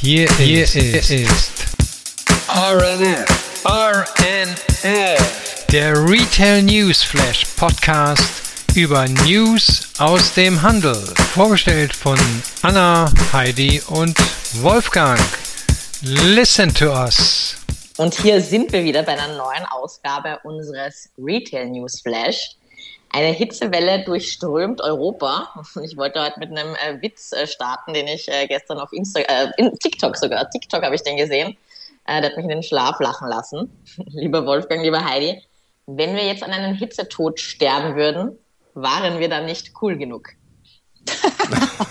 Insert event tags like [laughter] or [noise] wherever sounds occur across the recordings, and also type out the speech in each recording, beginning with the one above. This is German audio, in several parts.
Hier, Hier ist, ist RNF. RNF. Der Retail News Flash Podcast über News aus dem Handel. Vorgestellt von Anna, Heidi und Wolfgang. Listen to us. Und hier sind wir wieder bei einer neuen Ausgabe unseres Retail News Flash. Eine Hitzewelle durchströmt Europa. Ich wollte heute mit einem äh, Witz äh, starten, den ich äh, gestern auf Insta äh, in TikTok sogar, TikTok habe ich den gesehen. Äh, der hat mich in den Schlaf lachen lassen. [laughs] lieber Wolfgang, lieber Heidi, wenn wir jetzt an einem Hitzetod sterben würden, waren wir dann nicht cool genug? [laughs]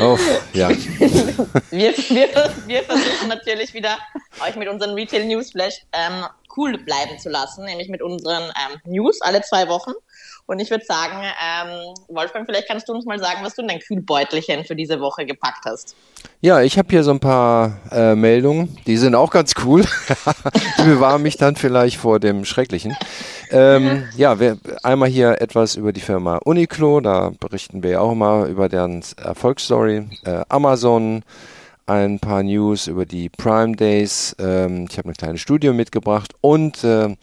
Oh, ja. [laughs] wir, wir, wir versuchen natürlich wieder, euch mit unseren Retail News Flash ähm, cool bleiben zu lassen, nämlich mit unseren ähm, News alle zwei Wochen. Und ich würde sagen, ähm, Wolfgang, vielleicht kannst du uns mal sagen, was du in dein Kühlbeutelchen für diese Woche gepackt hast. Ja, ich habe hier so ein paar äh, Meldungen, die sind auch ganz cool. [laughs] die bewahren mich dann vielleicht vor dem Schrecklichen. Ähm, ja, wir, einmal hier etwas über die Firma Uniqlo, da berichten wir ja auch immer über deren Erfolgsstory. Äh, Amazon, ein paar News über die Prime Days. Ähm, ich habe eine kleine Studie mitgebracht und äh,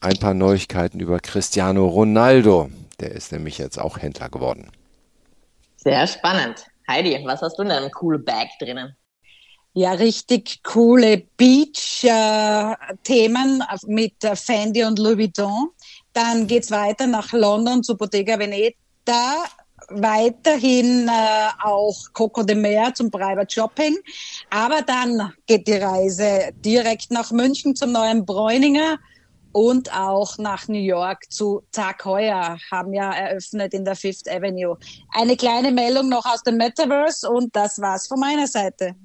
ein paar Neuigkeiten über Cristiano Ronaldo. Der ist nämlich jetzt auch Händler geworden. Sehr spannend. Heidi, was hast du in deinem cool Bag drinnen? Ja, richtig coole Beach-Themen äh, mit äh, Fendi und Louis Vuitton. Dann geht's weiter nach London zu Bottega Veneta weiterhin äh, auch Coco de Mer zum Private Shopping. Aber dann geht die Reise direkt nach München zum neuen Bräuninger und auch nach New York zu Tag Heuer, haben ja eröffnet in der Fifth Avenue. Eine kleine Meldung noch aus dem Metaverse und das war's von meiner Seite.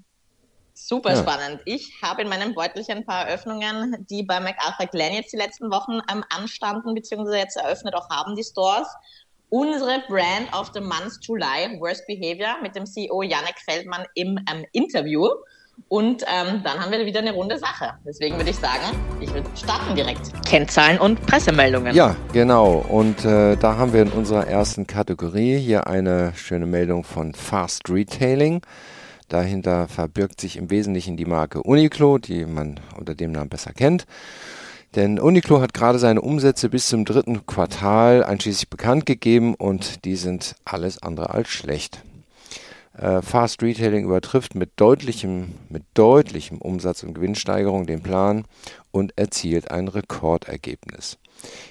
Super ja. spannend. Ich habe in meinem Beutelchen ein paar Eröffnungen, die bei MacArthur Glen jetzt die letzten Wochen ähm, anstanden, beziehungsweise jetzt eröffnet auch haben, die Stores unsere Brand of the Month July, Worst Behavior, mit dem CEO Janek Feldmann im ähm, Interview. Und ähm, dann haben wir wieder eine runde Sache. Deswegen würde ich sagen, ich würde starten direkt. Kennzahlen und Pressemeldungen. Ja, genau. Und äh, da haben wir in unserer ersten Kategorie hier eine schöne Meldung von Fast Retailing. Dahinter verbirgt sich im Wesentlichen die Marke Uniqlo, die man unter dem Namen besser kennt. Denn Uniqlo hat gerade seine Umsätze bis zum dritten Quartal einschließlich bekannt gegeben und die sind alles andere als schlecht. Äh, Fast Retailing übertrifft mit deutlichem, mit deutlichem Umsatz- und Gewinnsteigerung den Plan und erzielt ein Rekordergebnis.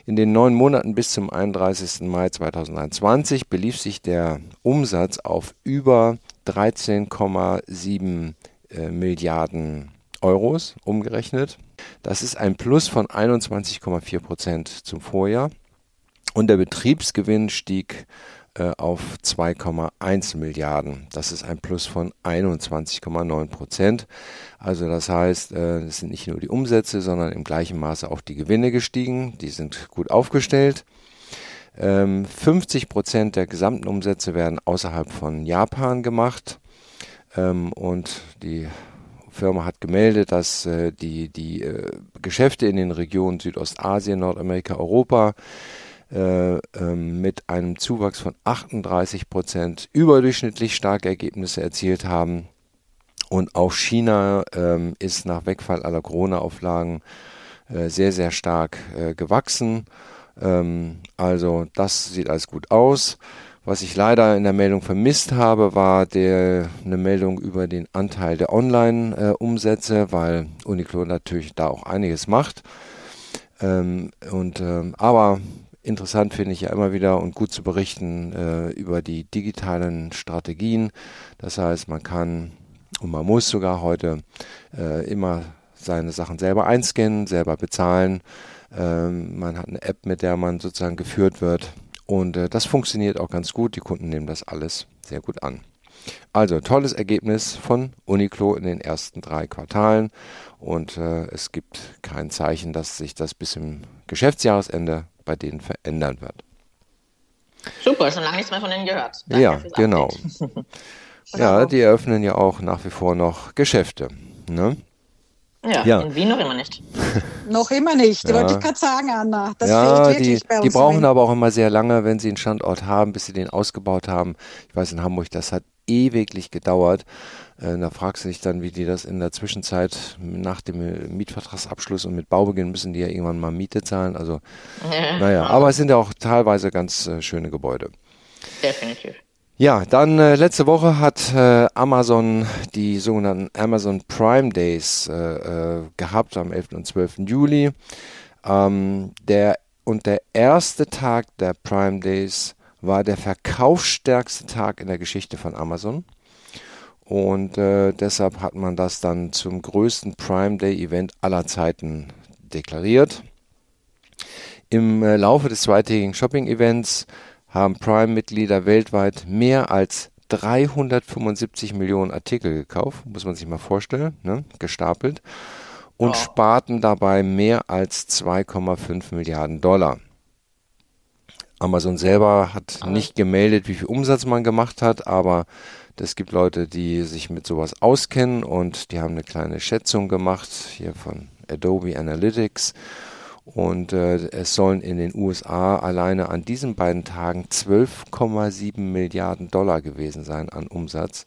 In den neun Monaten bis zum 31. Mai 2021 belief sich der Umsatz auf über 13,7 äh, Milliarden Euros umgerechnet. Das ist ein Plus von 21,4 Prozent zum Vorjahr. Und der Betriebsgewinn stieg äh, auf 2,1 Milliarden. Das ist ein Plus von 21,9 Prozent. Also das heißt, äh, es sind nicht nur die Umsätze, sondern im gleichen Maße auch die Gewinne gestiegen. Die sind gut aufgestellt. 50 ähm, Prozent der gesamten Umsätze werden außerhalb von Japan gemacht. Ähm, und die Firma hat gemeldet, dass äh, die, die äh, Geschäfte in den Regionen Südostasien, Nordamerika, Europa äh, ähm, mit einem Zuwachs von 38 Prozent überdurchschnittlich starke Ergebnisse erzielt haben. Und auch China ähm, ist nach Wegfall aller Corona-Auflagen äh, sehr, sehr stark äh, gewachsen. Ähm, also das sieht alles gut aus. Was ich leider in der Meldung vermisst habe, war der, eine Meldung über den Anteil der Online-Umsätze, weil Uniqlo natürlich da auch einiges macht. Ähm, und, ähm, aber interessant finde ich ja immer wieder und gut zu berichten äh, über die digitalen Strategien. Das heißt, man kann und man muss sogar heute äh, immer seine Sachen selber einscannen, selber bezahlen. Ähm, man hat eine App, mit der man sozusagen geführt wird. Und äh, das funktioniert auch ganz gut. Die Kunden nehmen das alles sehr gut an. Also tolles Ergebnis von Uniqlo in den ersten drei Quartalen und äh, es gibt kein Zeichen, dass sich das bis zum Geschäftsjahresende bei denen verändern wird. Super, schon lange nichts mehr von denen gehört. Danke ja, genau. [laughs] [laughs] ja, die eröffnen ja auch nach wie vor noch Geschäfte. Ne? Ja, ja, in Wien noch immer nicht. [laughs] noch immer nicht, ja. wollte ich gerade sagen, Anna. Das ja, die, die brauchen aber auch immer sehr lange, wenn sie einen Standort haben, bis sie den ausgebaut haben. Ich weiß, in Hamburg, das hat ewiglich gedauert. Äh, da fragst du dich dann, wie die das in der Zwischenzeit nach dem Mietvertragsabschluss und mit Baubeginn müssen die ja irgendwann mal Miete zahlen. Also, ja. [laughs] naja, aber es sind ja auch teilweise ganz äh, schöne Gebäude. Definitiv. Ja, dann äh, letzte Woche hat äh, Amazon die sogenannten Amazon Prime Days äh, äh gehabt am 11. und 12. Juli. Ähm, der, und der erste Tag der Prime Days war der verkaufsstärkste Tag in der Geschichte von Amazon. Und äh, deshalb hat man das dann zum größten Prime Day Event aller Zeiten deklariert. Im äh, Laufe des zweitägigen Shopping-Events haben Prime-Mitglieder weltweit mehr als 375 Millionen Artikel gekauft, muss man sich mal vorstellen, ne? gestapelt, und ja. sparten dabei mehr als 2,5 Milliarden Dollar. Amazon selber hat nicht gemeldet, wie viel Umsatz man gemacht hat, aber es gibt Leute, die sich mit sowas auskennen und die haben eine kleine Schätzung gemacht, hier von Adobe Analytics. Und äh, es sollen in den USA alleine an diesen beiden Tagen 12,7 Milliarden Dollar gewesen sein an Umsatz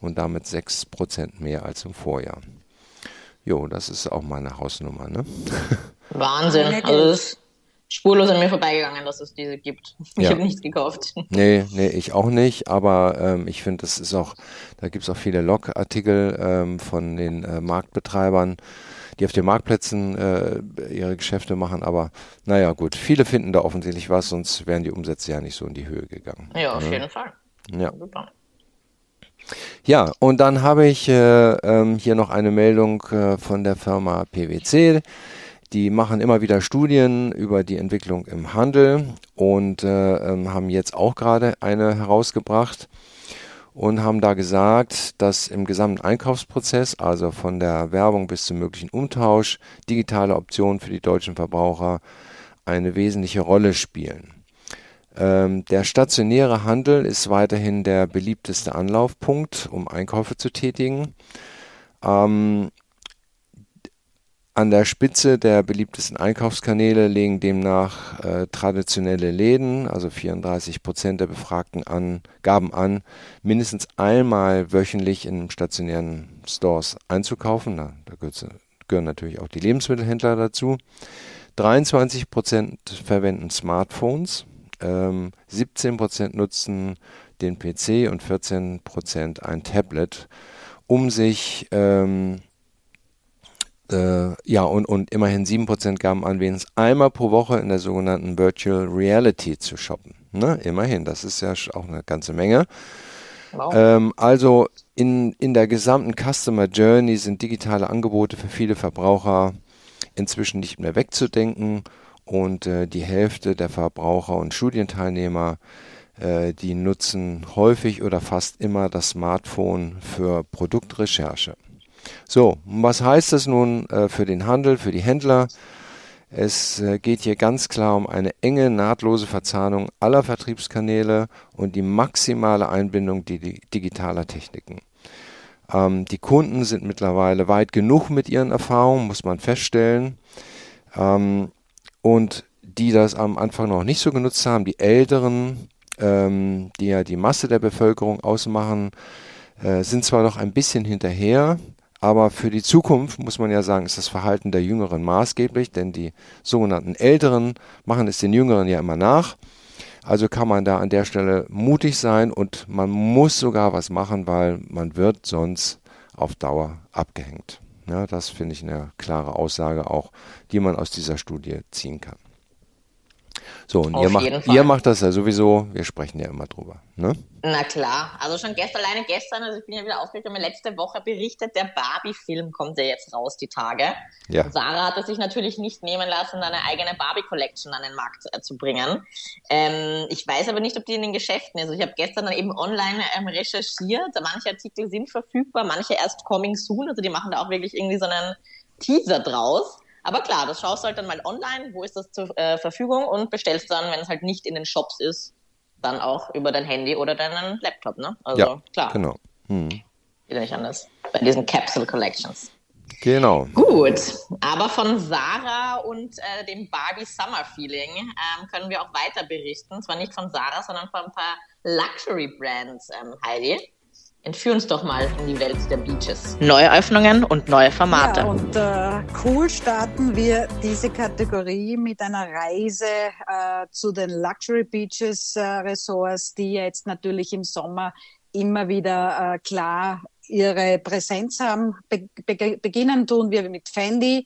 und damit 6 Prozent mehr als im Vorjahr. Jo, das ist auch meine Hausnummer, ne? [laughs] Wahnsinn. Also das ist spurlos an mir vorbeigegangen, dass es diese gibt. Ich ja. habe nichts gekauft. [laughs] Nee, nee, ich auch nicht, aber ähm, ich finde, das ist auch, da gibt es auch viele Logartikel ähm, von den äh, Marktbetreibern, die auf den Marktplätzen äh, ihre Geschäfte machen. Aber naja, gut, viele finden da offensichtlich was, sonst wären die Umsätze ja nicht so in die Höhe gegangen. Ja, auf ne? jeden Fall. Ja. Super. Ja, und dann habe ich äh, ähm, hier noch eine Meldung äh, von der Firma PwC. Die machen immer wieder Studien über die Entwicklung im Handel und äh, ähm, haben jetzt auch gerade eine herausgebracht und haben da gesagt, dass im gesamten Einkaufsprozess, also von der Werbung bis zum möglichen Umtausch, digitale Optionen für die deutschen Verbraucher eine wesentliche Rolle spielen. Ähm, der stationäre Handel ist weiterhin der beliebteste Anlaufpunkt, um Einkäufe zu tätigen. Ähm, an der Spitze der beliebtesten Einkaufskanäle legen demnach äh, traditionelle Läden, also 34 Prozent der Befragten an, gaben an, mindestens einmal wöchentlich in stationären Stores einzukaufen. Da, da gehören natürlich auch die Lebensmittelhändler dazu. 23 Prozent verwenden Smartphones, ähm, 17 Prozent nutzen den PC und 14 Prozent ein Tablet, um sich ähm, äh, ja, und, und immerhin 7% gaben an, wenigstens einmal pro Woche in der sogenannten Virtual Reality zu shoppen. Ne? Immerhin, das ist ja auch eine ganze Menge. Wow. Ähm, also in, in der gesamten Customer Journey sind digitale Angebote für viele Verbraucher inzwischen nicht mehr wegzudenken und äh, die Hälfte der Verbraucher und Studienteilnehmer, äh, die nutzen häufig oder fast immer das Smartphone für Produktrecherche. So, was heißt das nun äh, für den Handel, für die Händler? Es äh, geht hier ganz klar um eine enge, nahtlose Verzahnung aller Vertriebskanäle und die maximale Einbindung digitaler Techniken. Ähm, die Kunden sind mittlerweile weit genug mit ihren Erfahrungen, muss man feststellen. Ähm, und die das am Anfang noch nicht so genutzt haben, die Älteren, ähm, die ja die Masse der Bevölkerung ausmachen, äh, sind zwar noch ein bisschen hinterher, aber für die Zukunft muss man ja sagen, ist das Verhalten der Jüngeren maßgeblich, denn die sogenannten Älteren machen es den Jüngeren ja immer nach. Also kann man da an der Stelle mutig sein und man muss sogar was machen, weil man wird sonst auf Dauer abgehängt. Ja, das finde ich eine klare Aussage auch, die man aus dieser Studie ziehen kann. So, und ihr macht, ihr macht das ja sowieso, wir sprechen ja immer drüber. Ne? Na klar, also schon gestern, alleine gestern, also ich bin ja wieder aufgeregt, haben letzte Woche berichtet, der Barbie-Film kommt ja jetzt raus, die Tage. Ja. Und Sarah hat es sich natürlich nicht nehmen lassen, eine eigene Barbie-Collection an den Markt äh, zu bringen. Ähm, ich weiß aber nicht, ob die in den Geschäften ist. Also ich habe gestern dann eben online ähm, recherchiert, manche Artikel sind verfügbar, manche erst coming soon, also die machen da auch wirklich irgendwie so einen Teaser draus. Aber klar, das schaust du halt dann mal online, wo ist das zur äh, Verfügung und bestellst dann, wenn es halt nicht in den Shops ist, dann auch über dein Handy oder deinen Laptop, ne? Also ja, klar. Genau. Hm. Geht ja nicht anders. Bei diesen Capsule Collections. Genau. Gut, aber von Sarah und äh, dem Barbie Summer Feeling ähm, können wir auch weiter berichten. Zwar nicht von Sarah, sondern von ein paar Luxury Brands, ähm, Heidi. Entführ uns doch mal in die Welt der Beaches. Neue Öffnungen und neue Formate. Ja, und äh, cool starten wir diese Kategorie mit einer Reise äh, zu den Luxury Beaches äh, Resorts, die jetzt natürlich im Sommer immer wieder äh, klar ihre Präsenz haben. Be be beginnen tun wir mit Fendi.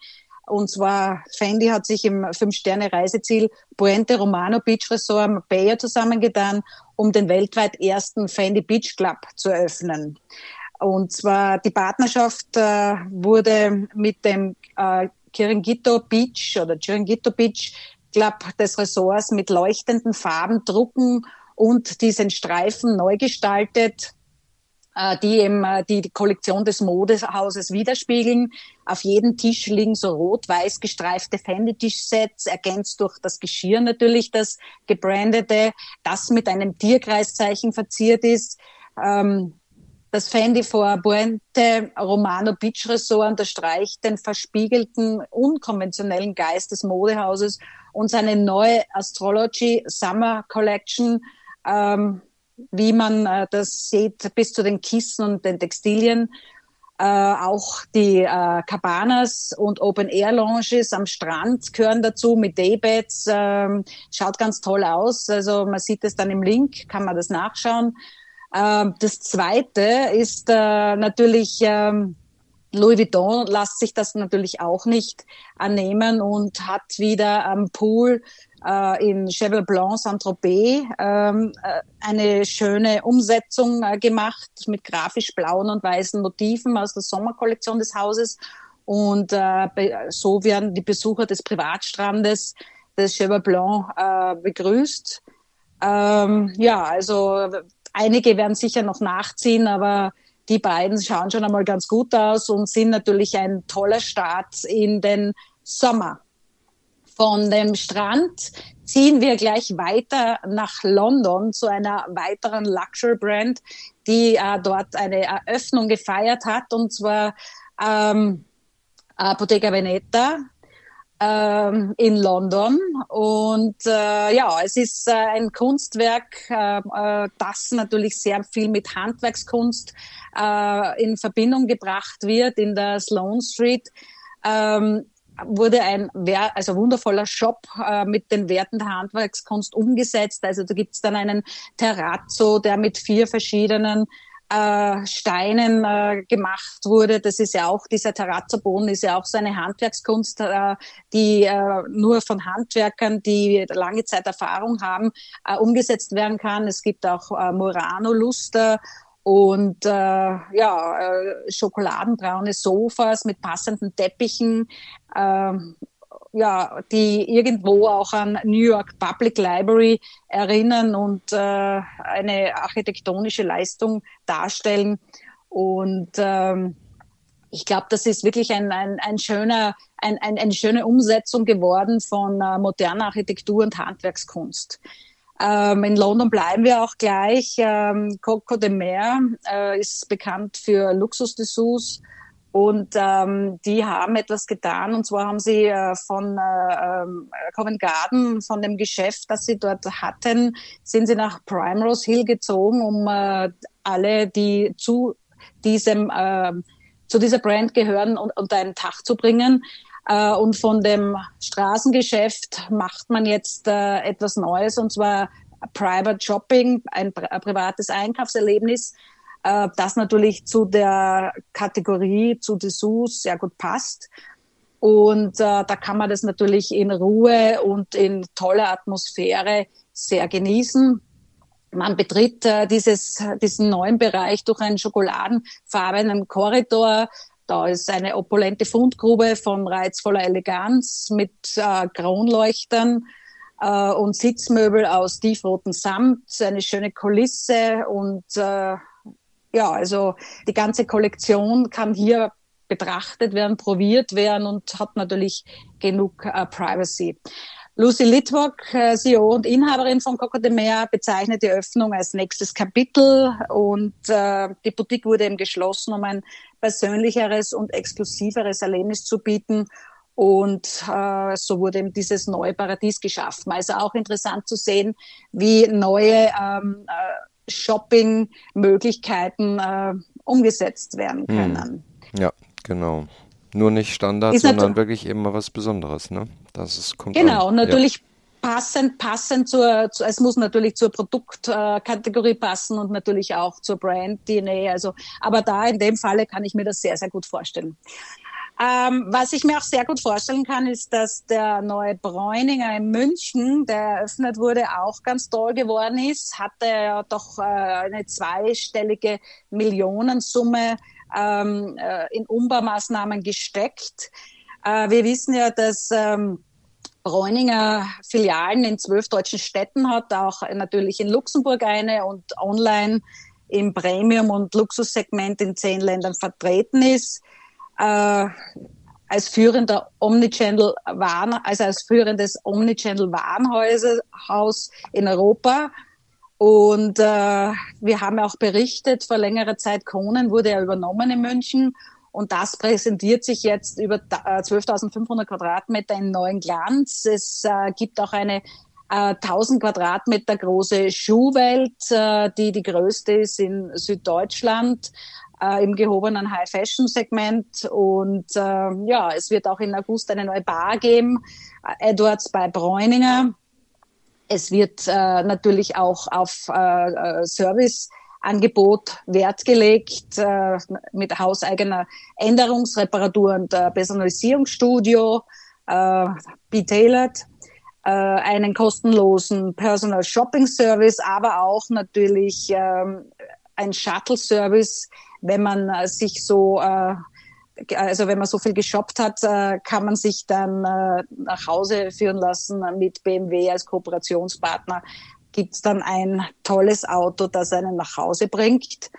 Und zwar, Fendi hat sich im Fünf-Sterne-Reiseziel Puente Romano Beach Resort Marbella zusammengetan, um den weltweit ersten Fendi Beach Club zu eröffnen. Und zwar die Partnerschaft äh, wurde mit dem äh, Chiringuito Beach oder Chiringuito Beach Club des Ressorts mit leuchtenden Farben, Drucken und diesen Streifen neu gestaltet die eben äh, die, die Kollektion des Modehauses widerspiegeln. Auf jedem Tisch liegen so rot-weiß gestreifte Fendi-Tischsets, ergänzt durch das Geschirr natürlich, das gebrandete, das mit einem Tierkreiszeichen verziert ist. Ähm, das Fendi vor Puente Romano Beach Resort unterstreicht den verspiegelten, unkonventionellen Geist des Modehauses und seine neue Astrology Summer Collection ähm, wie man äh, das sieht, bis zu den Kissen und den Textilien. Äh, auch die äh, Cabanas und Open-Air-Lounges am Strand gehören dazu mit Daybeds. Ähm, schaut ganz toll aus. Also man sieht es dann im Link, kann man das nachschauen. Ähm, das Zweite ist äh, natürlich... Ähm, Louis Vuitton lässt sich das natürlich auch nicht annehmen und hat wieder am Pool in Cheval Blanc Saint-Tropez ähm, äh, eine schöne Umsetzung äh, gemacht mit grafisch blauen und weißen Motiven aus der Sommerkollektion des Hauses. Und äh, so werden die Besucher des Privatstrandes des Cheval Blanc äh, begrüßt. Ähm, ja, also einige werden sicher noch nachziehen, aber die beiden schauen schon einmal ganz gut aus und sind natürlich ein toller Start in den Sommer. Von dem Strand ziehen wir gleich weiter nach London zu einer weiteren Luxury-Brand, die äh, dort eine Eröffnung gefeiert hat, und zwar ähm, Bottega Veneta ähm, in London. Und äh, ja, es ist äh, ein Kunstwerk, äh, äh das natürlich sehr viel mit Handwerkskunst äh, in Verbindung gebracht wird in der Sloane Street. Ähm, wurde ein also wundervoller Shop äh, mit den Werten der Handwerkskunst umgesetzt. Also da gibt's dann einen Terrazzo, der mit vier verschiedenen äh, Steinen äh, gemacht wurde. Das ist ja auch, dieser Terrazzo-Boden ist ja auch so eine Handwerkskunst, die nur von Handwerkern, die lange Zeit Erfahrung haben, umgesetzt werden kann. Es gibt auch Murano-Luster und äh, ja, äh, schokoladenbraune Sofas mit passenden Teppichen, äh, ja, die irgendwo auch an New York Public Library erinnern und äh, eine architektonische Leistung darstellen. Und ähm, ich glaube, das ist wirklich ein, ein, ein schöner, ein, ein, eine schöne Umsetzung geworden von äh, moderner Architektur und Handwerkskunst. Ähm, in London bleiben wir auch gleich. Ähm, Coco de Mer äh, ist bekannt für Luxusdessous und ähm, die haben etwas getan. Und zwar haben sie äh, von äh, ähm, Covent Garden, von dem Geschäft, das sie dort hatten, sind sie nach Primrose Hill gezogen, um äh, alle, die zu diesem äh, zu dieser Brand gehören, unter einen Tag zu bringen. Äh, und von dem Straßengeschäft macht man jetzt äh, etwas Neues, und zwar Private Shopping, ein, ein privates Einkaufserlebnis, äh, das natürlich zu der Kategorie, zu Dessous sehr gut passt. Und äh, da kann man das natürlich in Ruhe und in toller Atmosphäre sehr genießen. Man betritt äh, dieses, diesen neuen Bereich durch einen schokoladenfarbenen Korridor, da ist eine opulente Fundgrube von reizvoller Eleganz mit äh, Kronleuchtern äh, und Sitzmöbel aus tiefrotem Samt, eine schöne Kulisse und äh, ja, also die ganze Kollektion kann hier betrachtet werden, probiert werden und hat natürlich genug äh, Privacy. Lucy Litwock, äh, CEO und Inhaberin von Coco de Mer, bezeichnet die Öffnung als nächstes Kapitel und äh, die Boutique wurde eben geschlossen, um ein persönlicheres und exklusiveres Erlebnis zu bieten. Und äh, so wurde eben dieses neue Paradies geschaffen. Also auch interessant zu sehen, wie neue ähm, äh, Shopping-Möglichkeiten äh, umgesetzt werden hm. können. Ja, genau. Nur nicht Standard, ist sondern wirklich eben mal was Besonderes, ne? Das ist, kommt Genau, an. natürlich ja. passend, passend zur, zu, es muss natürlich zur Produktkategorie äh, passen und natürlich auch zur Brand-DNA. Also, aber da in dem Falle kann ich mir das sehr, sehr gut vorstellen. Ähm, was ich mir auch sehr gut vorstellen kann, ist, dass der neue Bräuninger in München, der eröffnet wurde, auch ganz toll geworden ist. Hatte ja doch äh, eine zweistellige Millionensumme ähm, äh, in Umbaumaßnahmen gesteckt. Äh, wir wissen ja, dass ähm, Bräuninger Filialen in zwölf deutschen Städten hat, auch natürlich in Luxemburg eine und online im Premium- und Luxussegment in zehn Ländern vertreten ist äh, als führender Omnichannel Waren, also als führendes Omnichannel Warenhaus in Europa. Und äh, wir haben auch berichtet, vor längerer Zeit Kronen wurde ja übernommen in München. Und das präsentiert sich jetzt über 12.500 äh, Quadratmeter in neuen Glanz. Es äh, gibt auch eine äh, 1000 Quadratmeter große Schuhwelt, äh, die die größte ist in Süddeutschland äh, im gehobenen High-Fashion-Segment. Und äh, ja, es wird auch in August eine neue Bar geben, äh, Edwards bei Bräuninger. Es wird äh, natürlich auch auf äh, äh Service Angebot Wert gelegt äh, mit hauseigener Änderungsreparatur und äh, Personalisierungsstudio, äh, B-Tailored, äh, einen kostenlosen Personal Shopping Service, aber auch natürlich äh, ein Shuttle Service wenn man äh, sich so äh, also wenn man so viel geshoppt hat, äh, kann man sich dann nach Hause führen lassen mit BMW als Kooperationspartner. Gibt es dann ein tolles Auto, das einen nach Hause bringt.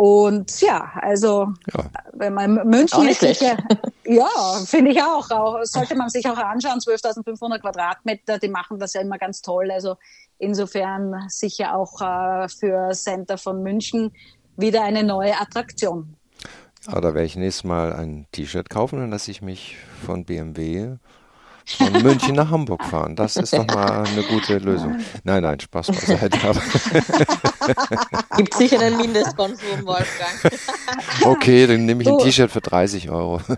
Und ja, also ja. wenn man München ist sicher, ja, finde ich auch, auch. Sollte man sich auch anschauen, 12.500 Quadratmeter, die machen das ja immer ganz toll. Also insofern sicher auch äh, für Center von München wieder eine neue Attraktion. Ja, da werde ich nächstes Mal ein T-Shirt kaufen, dann lasse ich mich von BMW von [laughs] München nach Hamburg fahren. Das ist doch mal eine gute Lösung. Nein, nein, Spaß beiseite. [laughs] [laughs] Gibt sicher einen Mindestkonsum, Wolfgang. [laughs] okay, dann nehme ich ein T-Shirt für 30 Euro. [laughs]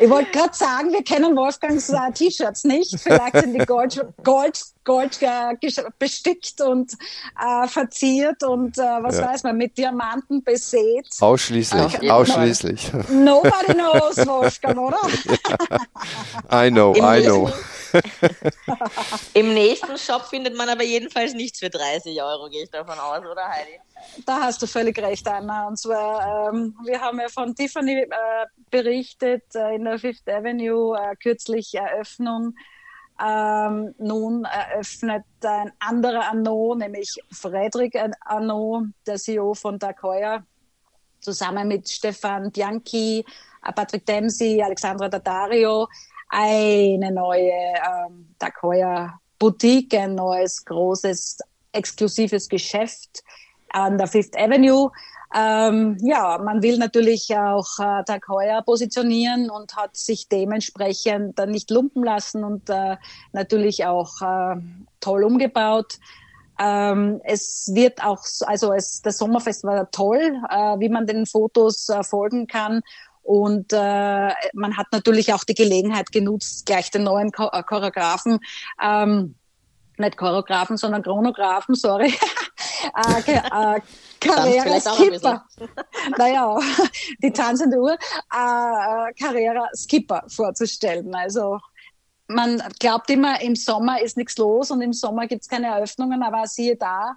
ich wollte gerade sagen, wir kennen Wolfgangs äh, T-Shirts nicht. Vielleicht sind die Gold, Gold, Gold äh, bestickt und äh, verziert und äh, was ja. weiß man, mit Diamanten besät. Ausschließlich, ausschließlich. Nobody knows, Wolfgang, oder? Ja. I know, I know. [laughs] Im nächsten Shop findet man aber jedenfalls nichts für 30 Euro, gehe ich davon aus, oder Heidi? Da hast du völlig recht, Anna. Und zwar, ähm, wir haben ja von Tiffany äh, berichtet äh, in der Fifth Avenue, äh, kürzlich Eröffnung. Ähm, nun eröffnet ein anderer Anno, nämlich Frederik Anno, der CEO von Dakoya, zusammen mit Stefan Bianchi, Patrick Dempsey, Alexandra Daddario, eine neue ähm, Dakoya Boutique, ein neues großes exklusives Geschäft an der Fifth Avenue. Ähm, ja, man will natürlich auch äh, Tag Heuer positionieren und hat sich dementsprechend dann nicht lumpen lassen und äh, natürlich auch äh, toll umgebaut. Ähm, es wird auch, also es, das Sommerfest war toll, äh, wie man den Fotos äh, folgen kann. Und äh, man hat natürlich auch die Gelegenheit genutzt, gleich den neuen äh, Choreografen, ähm, nicht Choreografen, sondern Chronographen, sorry, [laughs] äh, äh, Carrera Skipper. naja, die tanzende Uhr, äh, Carrera Skipper vorzustellen. Also man glaubt immer, im Sommer ist nichts los und im Sommer gibt es keine Eröffnungen, aber siehe da,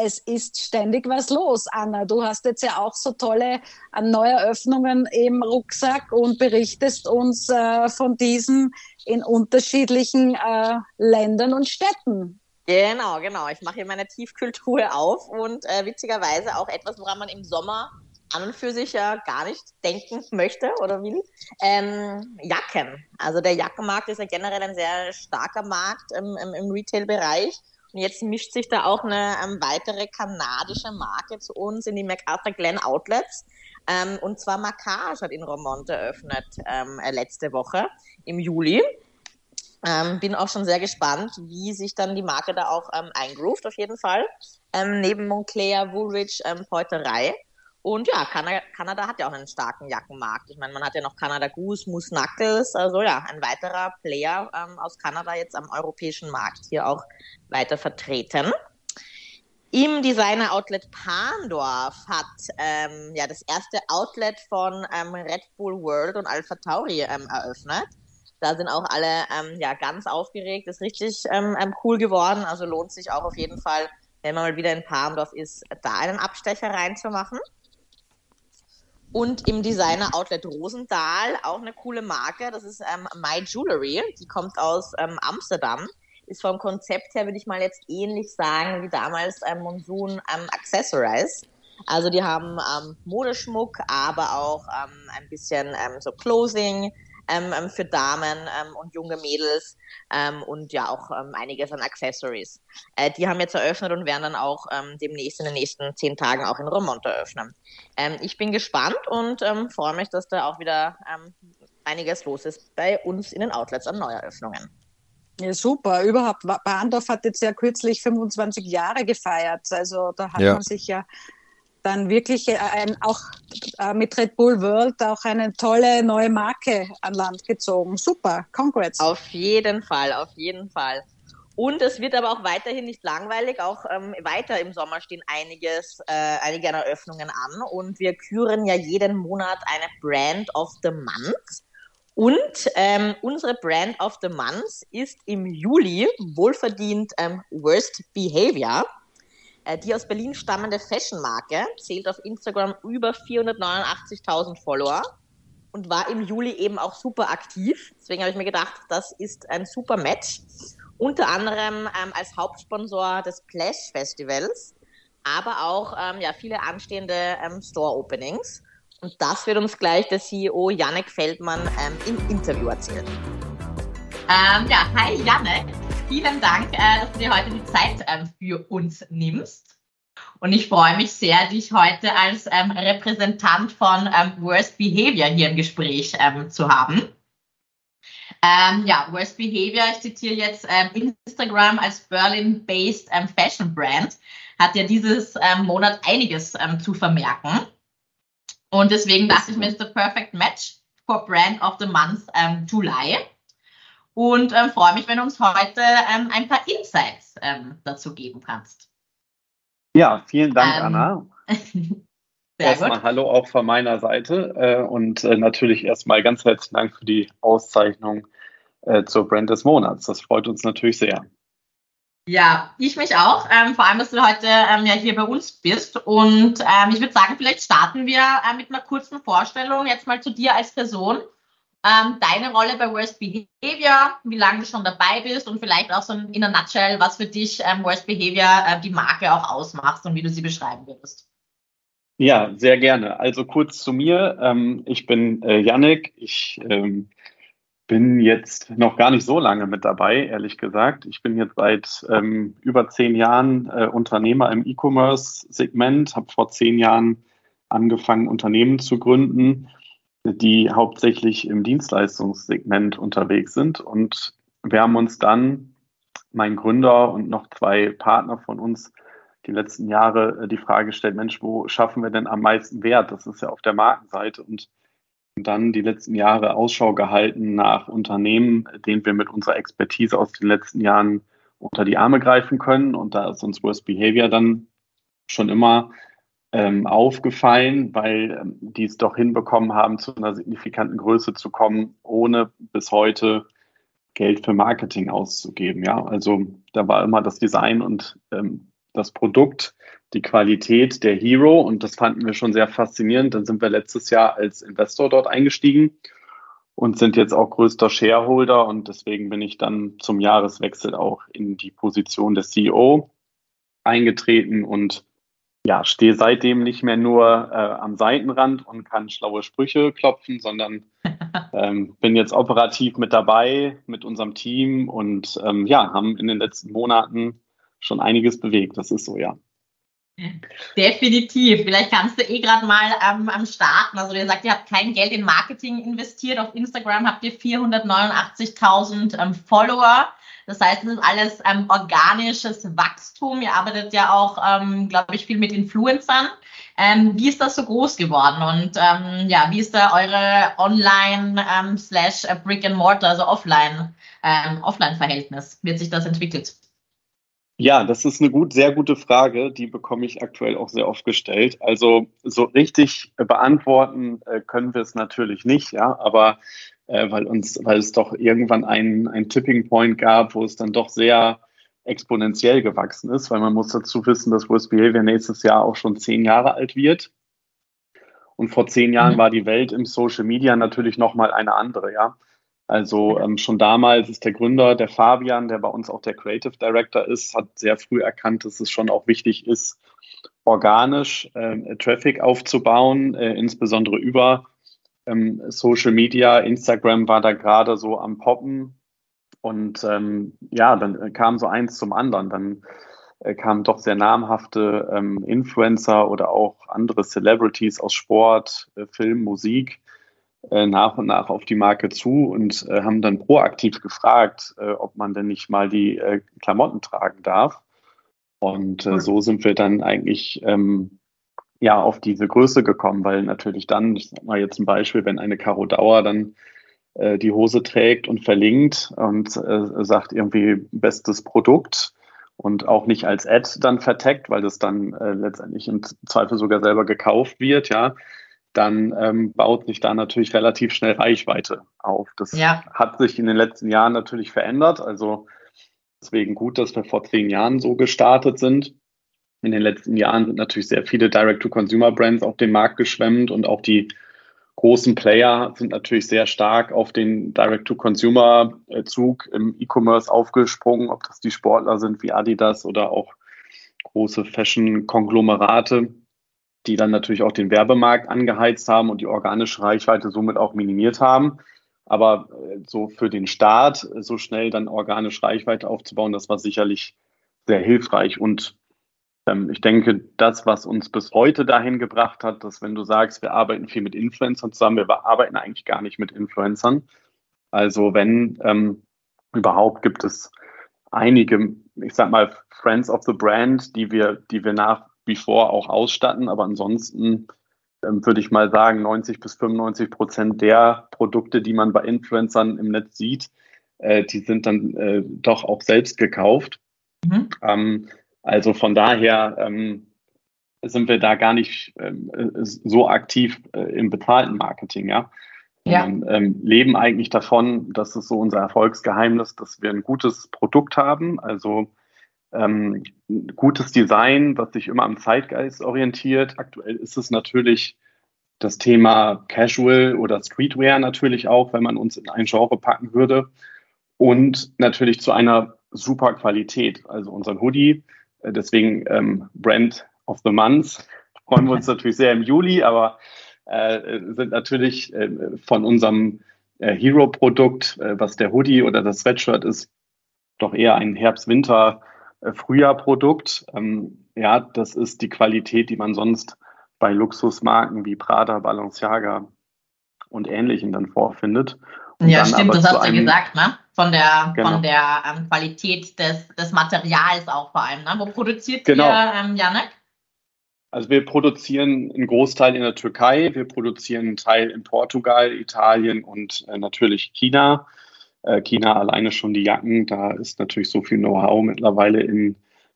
es ist ständig was los. Anna, du hast jetzt ja auch so tolle äh, Neueröffnungen im Rucksack und berichtest uns äh, von diesen in unterschiedlichen äh, Ländern und Städten. Genau, genau. Ich mache hier meine Tiefkultur auf und äh, witzigerweise auch etwas, woran man im Sommer an und für sich ja gar nicht denken möchte oder will. Ähm, Jacken. Also der Jackenmarkt ist ja generell ein sehr starker Markt im, im, im Retail-Bereich. Und jetzt mischt sich da auch eine ähm, weitere kanadische Marke zu uns in die MacArthur Glen Outlets. Ähm, und zwar Macage hat in Romont eröffnet ähm, äh, letzte Woche im Juli. Ähm, bin auch schon sehr gespannt, wie sich dann die Marke da auch ähm, eingroovt, auf jeden Fall. Ähm, neben Moncler, Woolrich, ähm, Beuterei. Und ja, Kanada, Kanada, hat ja auch einen starken Jackenmarkt. Ich meine, man hat ja noch Canada Goose, Moose Knuckles, also ja, ein weiterer Player ähm, aus Kanada jetzt am europäischen Markt hier auch weiter vertreten. Im Designer Outlet Pandorf hat ähm, ja das erste Outlet von ähm, Red Bull World und Alpha Tauri ähm, eröffnet. Da sind auch alle ähm, ja ganz aufgeregt, ist richtig ähm, ähm, cool geworden. Also lohnt sich auch auf jeden Fall, wenn man mal wieder in Palmdorf ist, da einen Abstecher reinzumachen. Und im Designer Outlet Rosendahl auch eine coole Marke. Das ist ähm, My Jewelry. Die kommt aus ähm, Amsterdam. Ist vom Konzept her, würde ich mal jetzt ähnlich sagen, wie damals ähm, Monsoon ähm, Accessorize. Also die haben ähm, Modeschmuck, aber auch ähm, ein bisschen ähm, so Clothing, ähm, ähm, für Damen ähm, und junge Mädels ähm, und ja auch ähm, einiges an Accessories. Äh, die haben jetzt eröffnet und werden dann auch ähm, demnächst in den nächsten zehn Tagen auch in Remont eröffnen. Ähm, ich bin gespannt und ähm, freue mich, dass da auch wieder ähm, einiges los ist bei uns in den Outlets an Neueröffnungen. Ja, super. Überhaupt, Bahndorf hat jetzt ja kürzlich 25 Jahre gefeiert. Also da hat Ja. man sich ja dann wirklich äh, ein, auch äh, mit Red Bull World auch eine tolle neue Marke an Land gezogen. Super, congrats. Auf jeden Fall, auf jeden Fall. Und es wird aber auch weiterhin nicht langweilig. Auch ähm, weiter im Sommer stehen einiges, äh, einige Eröffnungen an. Und wir küren ja jeden Monat eine Brand of the Month. Und ähm, unsere Brand of the Month ist im Juli wohlverdient ähm, Worst Behavior. Äh, die aus Berlin stammende Fashion-Marke zählt auf Instagram über 489.000 Follower und war im Juli eben auch super aktiv. Deswegen habe ich mir gedacht, das ist ein super Match. Unter anderem ähm, als Hauptsponsor des Plash Festivals, aber auch ähm, ja, viele anstehende ähm, Store-Openings. Und das wird uns gleich der CEO Yannick Feldmann ähm, im Interview erzählen. Ähm, ja, hi Yannick. Vielen Dank, äh, dass du dir heute die Zeit ähm, für uns nimmst. Und ich freue mich sehr, dich heute als ähm, Repräsentant von ähm, Worst Behavior hier im Gespräch zu haben. Ähm, ja, Worst Behavior, ich zitiere jetzt ähm, Instagram als Berlin-based ähm, Fashion Brand, hat ja dieses Monat einiges zu vermerken. Und deswegen dachte ich mir, ist the perfect match for Brand of the Month July. Und ähm, freue mich, wenn du uns heute ähm, ein paar Insights ähm, dazu geben kannst. Ja, vielen Dank, Ähm, Anna. [laughs] Erstmal. Hallo auch von meiner Seite äh, und äh, natürlich erstmal ganz herzlichen Dank für die Auszeichnung äh, zur Brand des Monats. Das freut uns natürlich sehr. Ja, ich mich auch. Ähm, vor allem, dass du heute ähm, ja hier bei uns bist. Und ähm, ich würde sagen, vielleicht starten wir äh, mit einer kurzen Vorstellung jetzt mal zu dir als Person. Ähm, deine Rolle bei Worst Behavior, wie lange du schon dabei bist und vielleicht auch so in a nutshell, was für dich ähm, Worst Behavior äh, die Marke auch ausmacht und wie du sie beschreiben würdest. Ja, sehr gerne. Also kurz zu mir. Ähm, ich bin äh, Yannick. Ich ähm, bin jetzt noch gar nicht so lange mit dabei, ehrlich gesagt. Ich bin jetzt seit ähm, über zehn Jahren äh, Unternehmer im E-Commerce-Segment, habe vor zehn Jahren angefangen, Unternehmen zu gründen, die hauptsächlich im Dienstleistungssegment unterwegs sind. Und wir haben uns dann, mein Gründer und noch zwei Partner von uns, die letzten Jahre äh, die Frage gestellt, Mensch, wo schaffen wir denn am meisten Wert? Das ist ja auf der Markenseite und dann die letzten Jahre Ausschau gehalten nach Unternehmen, denen wir mit unserer Expertise aus den letzten Jahren unter die Arme greifen können. Und da ist uns Worst Behavior dann schon immer ähm, aufgefallen, weil ähm, die es doch hinbekommen haben, zu einer signifikanten Größe zu kommen, ohne bis heute Geld für Marketing auszugeben. Ja, also da war immer das Design und ähm, das Produkt, die Qualität der Hero und das fanden wir schon sehr faszinierend. Dann sind wir letztes Jahr als Investor dort eingestiegen und sind jetzt auch größter Shareholder und deswegen bin ich dann zum Jahreswechsel auch in die Position des CEO eingetreten und ja, stehe seitdem nicht mehr nur äh, am Seitenrand und kann schlaue Sprüche klopfen, sondern [laughs] ähm, bin jetzt operativ mit dabei mit unserem Team und ähm, ja, haben in den letzten Monaten schon einiges bewegt. Das ist so, ja. Definitiv. Vielleicht kannst du eh gerade mal ähm, am Starten. Also ihr sagt, ihr habt kein Geld in Marketing investiert. Auf Instagram habt ihr 489.000 ähm, Follower. Das heißt, es ist alles ähm, organisches Wachstum. Ihr arbeitet ja auch, ähm, glaube ich, viel mit Influencern. Ähm, wie ist das so groß geworden? Und ähm, ja, wie ist da eure Online ähm, äh, also Offline, ähm, Offline-Verhältnis? Wird sich das entwickelt? Ja, das ist eine gut, sehr gute Frage. Die bekomme ich aktuell auch sehr oft gestellt. Also so richtig beantworten äh, können wir es natürlich nicht, ja, aber äh, weil uns, weil es doch irgendwann einen, einen Tipping Point gab, wo es dann doch sehr exponentiell gewachsen ist, weil man muss dazu wissen, dass Worst Behavior nächstes Jahr auch schon zehn Jahre alt wird. Und vor zehn Jahren mhm. war die Welt im Social Media natürlich nochmal eine andere, ja. Also ähm, schon damals ist der Gründer, der Fabian, der bei uns auch der Creative Director ist, hat sehr früh erkannt, dass es schon auch wichtig ist, organisch äh, Traffic aufzubauen, äh, insbesondere über ähm, Social Media. Instagram war da gerade so am Poppen. Und ähm, ja, dann kam so eins zum anderen. Dann äh, kamen doch sehr namhafte ähm, Influencer oder auch andere Celebrities aus Sport, äh, Film, Musik äh, nach und nach auf die Marke zu und äh, haben dann proaktiv gefragt, äh, ob man denn nicht mal die äh, Klamotten tragen darf. Und äh, so sind wir dann eigentlich ähm, ja auf diese Größe gekommen, weil natürlich dann, ich sag mal jetzt ein Beispiel, wenn eine Caro Dauer dann äh, die Hose trägt und verlinkt und sagt irgendwie bestes Produkt, und auch nicht als Ad dann verteckt, weil das dann äh, letztendlich im Zweifel sogar selber gekauft wird, ja, dann ähm, baut sich da natürlich relativ schnell Reichweite auf. Das ja. hat sich in den letzten Jahren natürlich verändert. Also deswegen gut, dass wir vor zehn Jahren so gestartet sind. In den letzten Jahren sind natürlich sehr viele Direct-to-Consumer-Brands auf den Markt geschwemmt und auch die großen Player sind natürlich sehr stark auf den Direct-to-Consumer-Zug im E-Commerce aufgesprungen, ob das die Sportler sind wie Adidas oder auch große Fashion-Konglomerate die dann natürlich auch den Werbemarkt angeheizt haben und die organische Reichweite somit auch minimiert haben. Aber äh, so für den Start so schnell dann organische Reichweite aufzubauen, das war sicherlich sehr hilfreich. Und ich denke, das, was uns bis heute dahin gebracht hat, dass wenn du sagst, wir arbeiten viel mit Influencern zusammen, wir arbeiten eigentlich gar nicht mit Influencern. Also wenn ähm, überhaupt gibt es einige, ich sag mal, Friends of the Brand, die wir, die wir nach wie vor auch ausstatten. Aber ansonsten ähm, würde ich mal sagen, 90 bis 95 Prozent der Produkte, die man bei Influencern im Netz sieht, äh, die sind dann äh, doch auch selbst gekauft. Mhm. Ähm, also von daher ähm, sind wir da gar nicht ähm, so aktiv äh, im bezahlten Marketing, ja. Ja. Und, ähm, leben eigentlich davon, das ist so unser Erfolgsgeheimnis, dass wir ein gutes Produkt haben, also ähm, gutes Design, was sich immer am Zeitgeist orientiert. Aktuell ist es natürlich das Thema Casual oder Streetwear natürlich auch, wenn man uns in ein Genre packen würde. Und natürlich zu einer super Qualität. Also unseren Hoodie, deswegen ähm, Brand of the Month. Freuen wir uns [laughs] natürlich sehr im Juli, aber äh, sind natürlich äh, von unserem äh, Hero-Produkt, äh, was der Hoodie oder das Sweatshirt ist, doch eher ein Herbst-Winter- äh. Ähm, ja, das ist die Qualität, die man sonst bei Luxusmarken wie Prada, Balenciaga und Ähnlichen dann vorfindet. Und ja, stimmt, das hast du gesagt, ne? Von der, genau. von der ähm, Qualität des, des Materials auch vor allem. Ne? Wo produziert genau. ihr, ähm, Janek? Also wir produzieren einen Großteil in der Türkei, wir produzieren einen Teil in Portugal, Italien und äh, natürlich China. Äh, China alleine schon die Jacken, da ist natürlich so viel Know-how mittlerweile in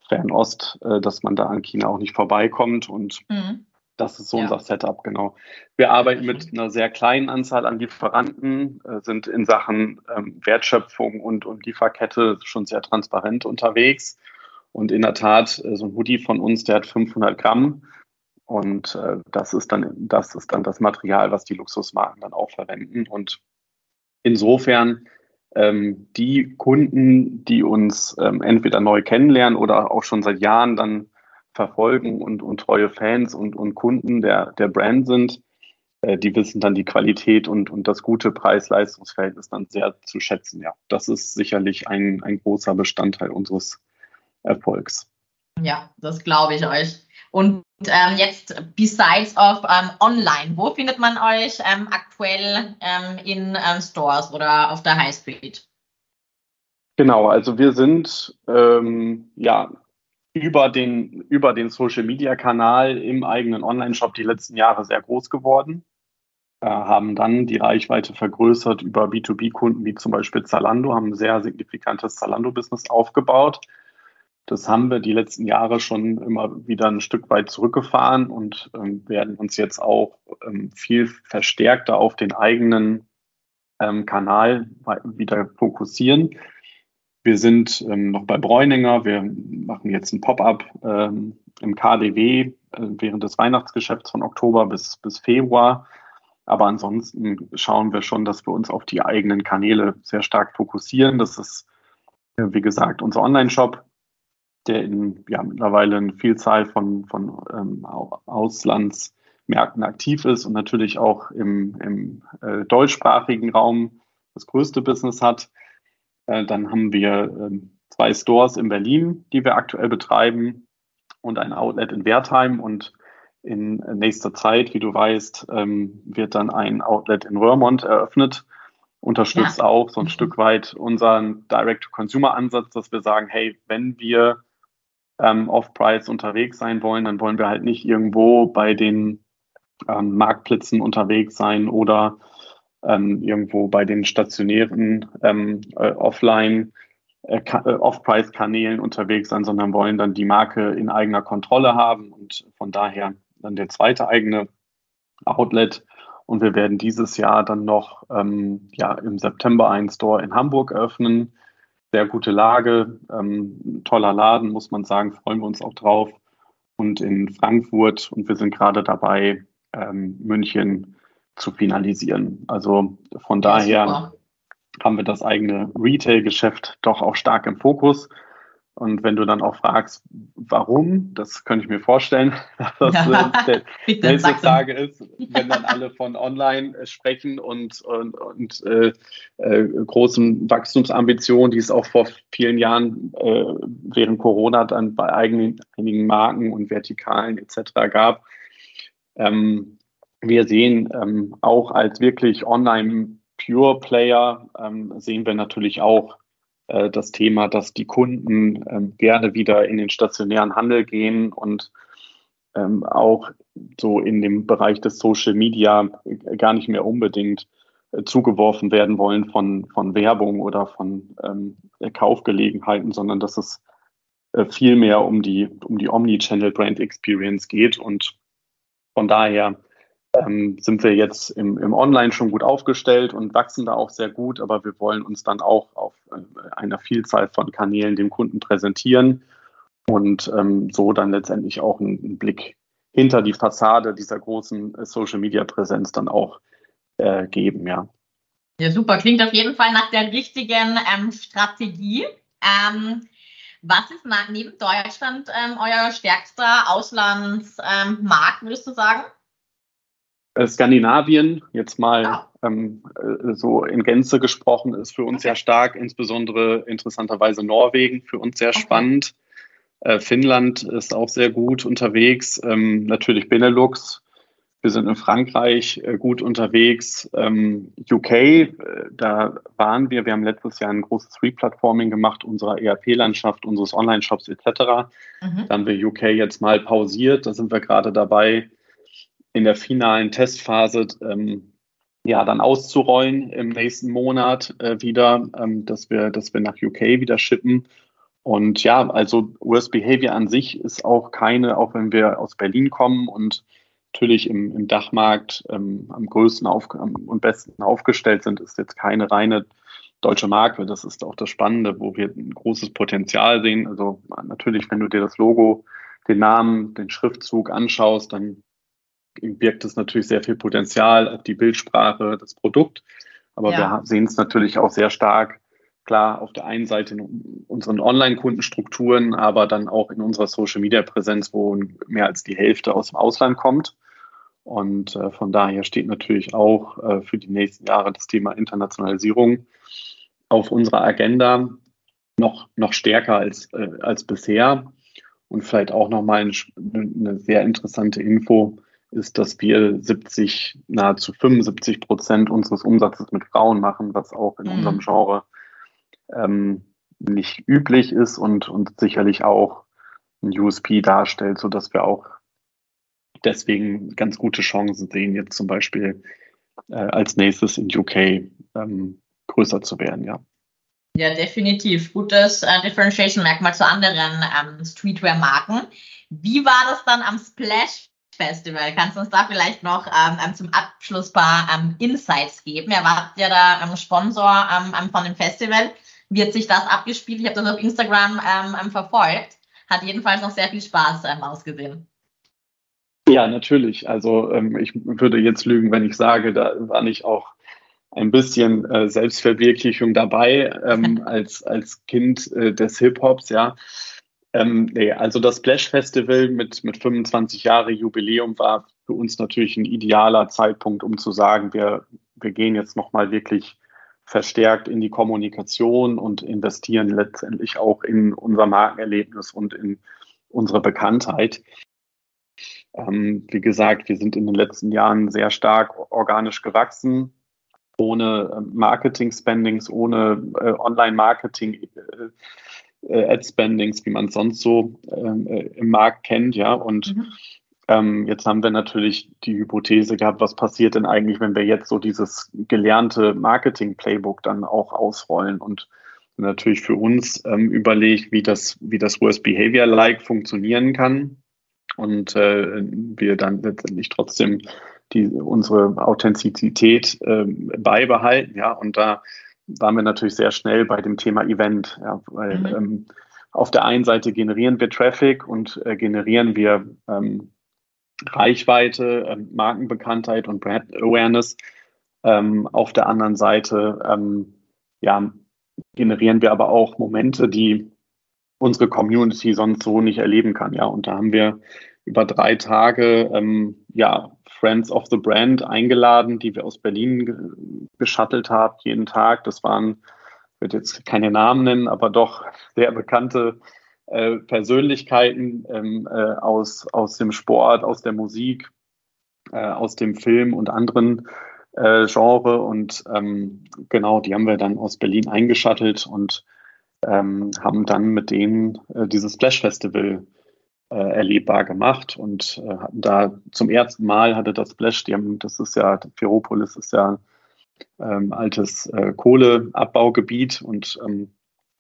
Fernost, äh, dass man da an China auch nicht vorbeikommt und mhm. Das ist so ja. unser Setup, genau. Wir arbeiten mit einer sehr kleinen Anzahl an Lieferanten, äh, sind in Sachen ähm, Wertschöpfung und, und Lieferkette schon sehr transparent unterwegs. Und in der Tat, so ein Hoodie von uns, der hat 500 Gramm. Und äh, das, ist dann, das ist dann das Material, was die Luxusmarken dann auch verwenden. Und insofern ähm, die Kunden, die uns ähm, entweder neu kennenlernen oder auch schon seit Jahren dann verfolgen und, und treue Fans und, und Kunden der, der Brand sind, äh, die wissen dann die Qualität und, und das gute Preis-Leistungs-Verhältnis dann sehr zu schätzen. Ja, das ist sicherlich ein, ein großer Bestandteil unseres Erfolgs. Ja, das glaube ich euch. Und ähm, jetzt, besides of ähm, online, wo findet man euch ähm, aktuell ähm, in ähm, Stores oder auf der High Street? Genau, also wir sind ähm, ja über den, über den Social Media Kanal im eigenen Online-Shop die letzten Jahre sehr groß geworden. Äh, haben dann die Reichweite vergrößert über B2B-Kunden wie zum Beispiel Zalando, haben ein sehr signifikantes Zalando-Business aufgebaut. Das haben wir die letzten Jahre schon immer wieder ein Stück weit zurückgefahren und ähm, werden uns jetzt auch ähm, viel verstärkter auf den eigenen ähm, Kanal wieder fokussieren. Wir sind ähm, noch bei Bräuninger. Wir machen jetzt ein Pop-up ähm, im KDW äh, während des Weihnachtsgeschäfts von Oktober bis, bis Februar. Aber ansonsten schauen wir schon, dass wir uns auf die eigenen Kanäle sehr stark fokussieren. Das ist, wie gesagt, unser Online-Shop, der in ja, mittlerweile eine Vielzahl von, von ähm, Auslandsmärkten aktiv ist und natürlich auch im, im äh, deutschsprachigen Raum das größte Business hat. Äh, dann haben wir äh, zwei Stores in Berlin, die wir aktuell betreiben und ein Outlet in Wertheim und in nächster Zeit, wie du weißt, ähm, wird dann ein Outlet in Röhrmond eröffnet. Unterstützt ja. auch so ein mhm. Stück weit unseren Direct-to-Consumer-Ansatz, dass wir sagen, hey, wenn wir ähm, off-price unterwegs sein wollen, dann wollen wir halt nicht irgendwo bei den ähm, Marktplätzen unterwegs sein oder ähm, irgendwo bei den stationären ähm, äh, Offline äh, äh, Off-Price-Kanälen unterwegs sein, sondern wollen dann die Marke in eigener Kontrolle haben und von daher dann der zweite eigene Outlet. Und wir werden dieses Jahr dann noch ähm, ja, im September einen Store in Hamburg eröffnen. Sehr gute Lage, ähm, toller Laden, muss man sagen, freuen wir uns auch drauf. Und in Frankfurt, und wir sind gerade dabei, ähm, München zu finalisieren. Also von daher ja, haben wir das eigene Retail-Geschäft doch auch stark im Fokus. Und wenn du dann auch fragst, warum, das könnte ich mir vorstellen, [laughs] dass das ja, [laughs] der nächste Frage ist, wenn dann alle von online äh, sprechen und, und, und äh, äh, großen Wachstumsambitionen, die es auch vor vielen Jahren äh, während Corona dann bei eigenen, einigen Marken und Vertikalen etc. gab. Ähm, wir sehen ähm, auch als wirklich online Pure Player ähm, sehen wir natürlich auch äh, das Thema, dass die Kunden ähm, gerne wieder in den stationären Handel gehen und ähm, auch so in dem Bereich des Social Media gar nicht mehr unbedingt äh, zugeworfen werden wollen von, von Werbung oder von ähm, Kaufgelegenheiten, sondern dass es äh, viel mehr um die, um die Omnichannel Brand Experience geht und von daher ähm, sind wir jetzt im, im Online schon gut aufgestellt und wachsen da auch sehr gut, aber wir wollen uns dann auch auf äh, einer Vielzahl von Kanälen dem Kunden präsentieren und ähm, so dann letztendlich auch einen, einen, Blick hinter die Fassade dieser großen äh, Social Media Präsenz dann auch äh, geben, ja. Ja, super. Klingt auf jeden Fall nach der richtigen ähm, Strategie. Ähm, was ist neben Deutschland ähm, euer stärkster Auslandsmarkt, würdest du sagen? Äh, Skandinavien, jetzt mal ja. ähm, äh, so in Gänze gesprochen, ist für uns okay. sehr stark, insbesondere interessanterweise Norwegen, für uns sehr okay. spannend. Äh, Finnland ist auch sehr gut unterwegs, ähm, natürlich Benelux. Wir sind in Frankreich äh, gut unterwegs. Ähm, UK, äh, da waren wir. Wir haben letztes Jahr ein großes Replatforming gemacht unserer ERP-Landschaft, unseres Online-Shops etc. Mhm. Da haben wir UK jetzt mal pausiert. Da sind wir gerade dabei, in der finalen Testphase ähm, ja dann auszurollen im nächsten Monat äh, wieder, ähm, dass wir, dass wir nach UK wieder shippen. Und ja, also US Behavior an sich ist auch keine, auch wenn wir aus Berlin kommen und natürlich im, im Dachmarkt ähm, am größten auf, am, und besten aufgestellt sind, ist jetzt keine reine deutsche Marke. Das ist auch das Spannende, wo wir ein großes Potenzial sehen. Also natürlich, wenn du dir das Logo, den Namen, den Schriftzug anschaust, dann birgt es natürlich sehr viel Potenzial auf die Bildsprache, das Produkt. Aber ja. wir sehen es natürlich auch sehr stark, klar, auf der einen Seite in unseren Online-Kundenstrukturen, aber dann auch in unserer Social-Media-Präsenz, wo mehr als die Hälfte aus dem Ausland kommt. Und äh, von daher steht natürlich auch äh, für die nächsten Jahre das Thema Internationalisierung auf unserer Agenda noch, noch stärker als, äh, als bisher. Und vielleicht auch nochmal eine sehr interessante Info ist, dass wir 70, nahezu 75 Prozent unseres Umsatzes mit Frauen machen, was auch in mhm. unserem Genre ähm, nicht üblich ist und, und sicherlich auch ein USP darstellt, sodass wir auch deswegen ganz gute Chancen sehen, jetzt zum Beispiel äh, als nächstes in UK ähm, größer zu werden, ja. Ja, definitiv. Gutes äh, Differentiation-Merkmal zu anderen ähm, Streetwear-Marken. Wie war das dann am Splash Festival? Kannst du uns da vielleicht noch ähm, ähm zum Abschluss ein paar ähm, Insights geben? Ihr wart ja da ähm, Sponsor ähm, von dem Festival. Hat sich das abgespielt? Ich habe das auf Instagram verfolgt. Hat jedenfalls noch sehr viel Spaß ausgesehen. Ja, natürlich. Also ich würde jetzt lügen, wenn ich sage, da war nicht auch ein bisschen äh, Selbstverwirklichung dabei ähm, [laughs] als, als Kind äh, des Hip-Hops, ja. Ähm, nee, also das Splash Festival mit, mit 25 Jahre Jubiläum war für uns natürlich ein idealer Zeitpunkt, um zu sagen, wir, wir gehen jetzt nochmal wirklich verstärkt in die Kommunikation und investieren letztendlich auch in unser Markenerlebnis und in unsere Bekanntheit. Ähm, wie gesagt, wir sind in den letzten Jahren sehr stark organisch gewachsen ohne ähm, Marketing-Spendings, ohne äh, Online-Marketing, äh, äh, Ad-Spendings, wie man es sonst so ähm, äh, im Markt kennt, ja. Und mhm. ähm, jetzt haben wir natürlich die Hypothese gehabt, was passiert denn eigentlich, wenn wir jetzt so dieses gelernte Marketing-Playbook dann auch ausrollen und natürlich für uns ähm, überlegt, wie das, wie das Worst Behavior-like funktionieren kann und äh, wir dann letztendlich trotzdem die unsere Authentizität äh, beibehalten, ja, und da waren wir natürlich sehr schnell bei dem Thema Event, ja, weil mhm. ähm, auf der einen Seite generieren wir Traffic und äh, generieren wir ähm, Reichweite, äh, Markenbekanntheit und Brand Awareness. Ähm, auf der anderen Seite ähm, ja, generieren wir aber auch Momente, die unsere Community sonst so nicht erleben kann. Ja, und da haben wir über drei Tage ähm, ja, Friends of the Brand eingeladen, die wir aus Berlin geschattelt haben, jeden Tag. Das waren, ich werde jetzt keine Namen nennen, aber doch sehr bekannte äh, Persönlichkeiten ähm, äh, aus, aus dem Sport, aus der Musik, äh, aus dem Film und anderen äh, Genre. Und ähm, genau, die haben wir dann aus Berlin eingeschattelt und ähm, haben dann mit denen äh, dieses Splash Festival äh, erlebbar gemacht und äh, hatten da zum ersten Mal hatte das Splash, die haben, das ist ja, Ferropolis ist ja ähm, altes äh, Kohleabbaugebiet und ähm,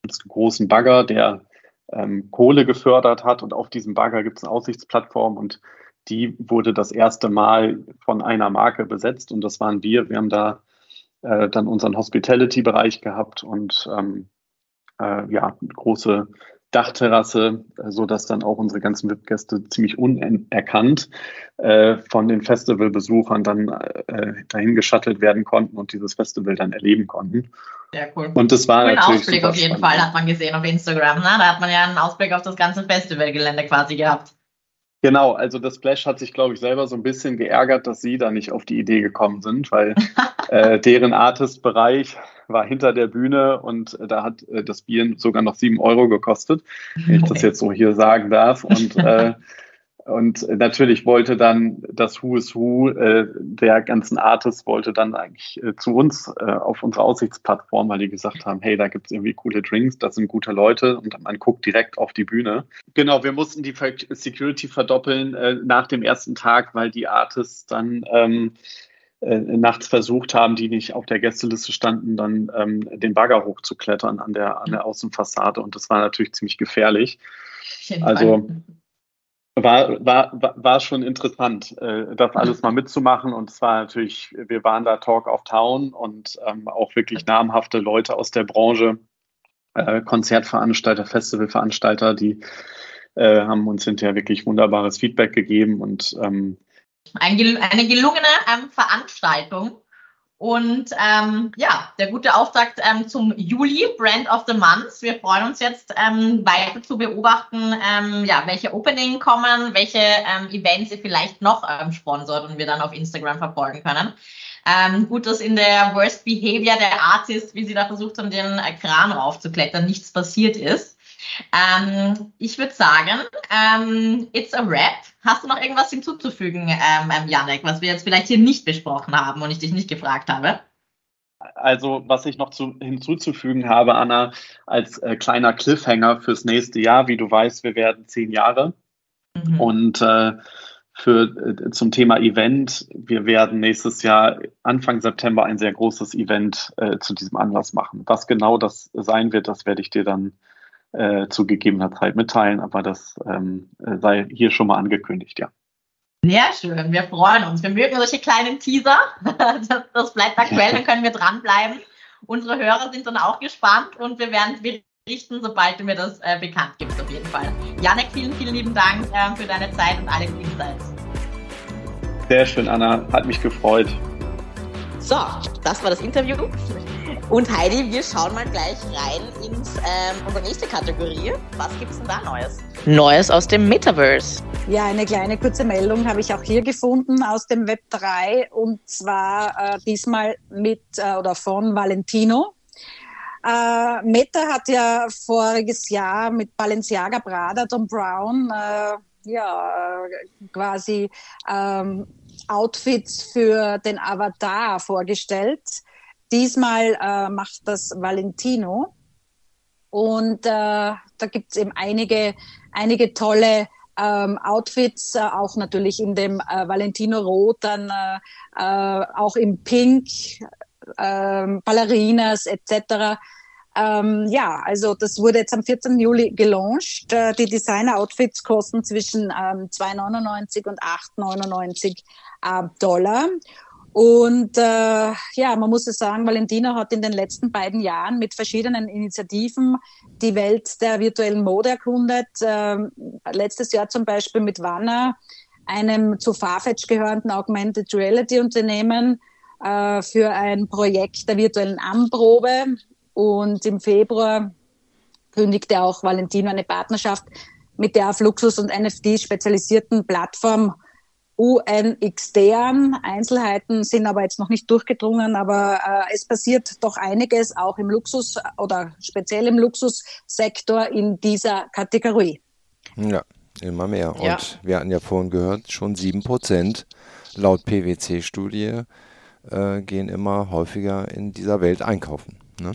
einen großen Bagger, der ähm, Kohle gefördert hat und auf diesem Bagger gibt es eine Aussichtsplattform und die wurde das erste Mal von einer Marke besetzt und das waren wir. Wir haben da äh, dann unseren Hospitality-Bereich gehabt und ähm, äh, ja, große Dachterrasse, äh, so dass dann auch unsere ganzen VIP-Gäste ziemlich unerkannt äh, von den Festivalbesuchern dann äh, dahin geschattelt werden konnten und dieses Festival dann erleben konnten. Sehr cool. Und das war Coolen natürlich Ausblick auf jeden spannend. Fall hat man gesehen auf Instagram. Ne? Da hat man ja einen Ausblick auf das ganze Festivalgelände quasi gehabt. Genau, also das Splash hat sich, glaube ich, selber so ein bisschen geärgert, dass sie da nicht auf die Idee gekommen sind, weil [laughs] äh, deren Artist-Bereich war hinter der Bühne und äh, da hat äh, das Bier sogar noch sieben Euro gekostet, wenn ich das [laughs] jetzt so hier sagen darf. Und äh, [laughs] und natürlich wollte dann das Who is Who äh, der ganzen Artists wollte dann eigentlich äh, zu uns äh, auf unsere Aussichtsplattform, weil die gesagt haben, hey, da gibt es irgendwie coole Drinks, das sind gute Leute und man guckt direkt auf die Bühne. Genau, wir mussten die Security verdoppeln äh, nach dem ersten Tag, weil die Artists dann ähm, äh, nachts versucht haben, die nicht auf der Gästeliste standen, dann ähm, den Bagger hochzuklettern an der, an der Außenfassade und das war natürlich ziemlich gefährlich. Also war, war, war schon interessant, äh, das alles mal mitzumachen. Und es war natürlich, wir waren da Talk of Town und ähm, auch wirklich namhafte Leute aus der Branche, äh, Konzertveranstalter, Festivalveranstalter, die äh, haben uns hinterher wirklich wunderbares Feedback gegeben und ähm, eine gelungene ähm, Veranstaltung. Und ähm, ja, der gute Auftakt ähm, zum Juli, Brand of the Month. Wir freuen uns jetzt ähm, weiter zu beobachten, ähm, ja, welche Opening kommen, welche ähm, Events ihr vielleicht noch ähm, sponsort und wir dann auf Instagram verfolgen können. Ähm, gut, dass in der Worst Behavior der Artist, wie sie da versucht haben, den Kran raufzuklettern, nichts passiert ist. Ähm, ich würde sagen, ähm, it's a wrap. Hast du noch irgendwas hinzuzufügen, ähm, ähm, Janek, was wir jetzt vielleicht hier nicht besprochen haben und ich dich nicht gefragt habe? Also, was ich noch zu, hinzuzufügen habe, Anna, als äh, kleiner Cliffhanger fürs nächste Jahr, wie du weißt, wir werden zehn Jahre. Mhm. Und äh, für, äh, zum Thema Event, wir werden nächstes Jahr Anfang September ein sehr großes Event äh, zu diesem Anlass machen. Was genau das sein wird, das werde ich dir dann äh, zu gegebener Zeit mitteilen, aber das ähm, sei hier schon mal angekündigt, ja. Sehr schön, wir freuen uns. Wir mögen solche kleinen Teaser. [laughs] Das, das bleibt aktuell, dann können wir dranbleiben. Unsere Hörer sind dann auch gespannt und wir werden es berichten, sobald du mir das äh, bekannt gibst, auf jeden Fall. Janek, vielen, vielen lieben Dank äh, für deine Zeit und alle Insights. Sehr schön, Anna. Hat mich gefreut. So, das war das Interview. Und Heidi, wir schauen mal gleich rein in ähm, unsere nächste Kategorie. Was gibt's denn da Neues? Neues aus dem Metaverse. Ja, eine kleine kurze Meldung habe ich auch hier gefunden aus dem Web 3 und zwar äh, diesmal mit äh, oder von Valentino. Äh, Meta hat ja voriges Jahr mit Balenciaga Prada Tom Brown äh, ja quasi ähm, Outfits für den Avatar vorgestellt. Diesmal äh, macht das Valentino. Und äh, da gibt's eben einige, einige tolle ähm, Outfits, äh, auch natürlich in dem äh, Valentino Rot, dann äh, äh, auch im Pink, äh, Ballerinas etc. Ähm, ja, also das wurde jetzt am 14. Juli gelauncht. Äh, die Designer-Outfits kosten zwischen ähm, 2,99 und 8,99 äh, Dollar. Und äh, ja, man muss es sagen, Valentina hat in den letzten beiden Jahren mit verschiedenen Initiativen die Welt der virtuellen Mode erkundet. Äh, letztes Jahr zum Beispiel mit Wanna, einem zu Farfetch gehörenden Augmented Reality Unternehmen, äh, für ein Projekt der virtuellen Anprobe. Und im Februar kündigte auch Valentino eine Partnerschaft mit der auf Luxus und NFT spezialisierten Plattform UNXDern. Einzelheiten sind aber jetzt noch nicht durchgedrungen, aber äh, es passiert doch einiges auch im Luxus oder speziell im Luxussektor in dieser Kategorie. Ja, immer mehr. Ja. Und wir hatten ja vorhin gehört, schon sieben Prozent laut PwC-Studie äh, gehen immer häufiger in dieser Welt einkaufen. Ne?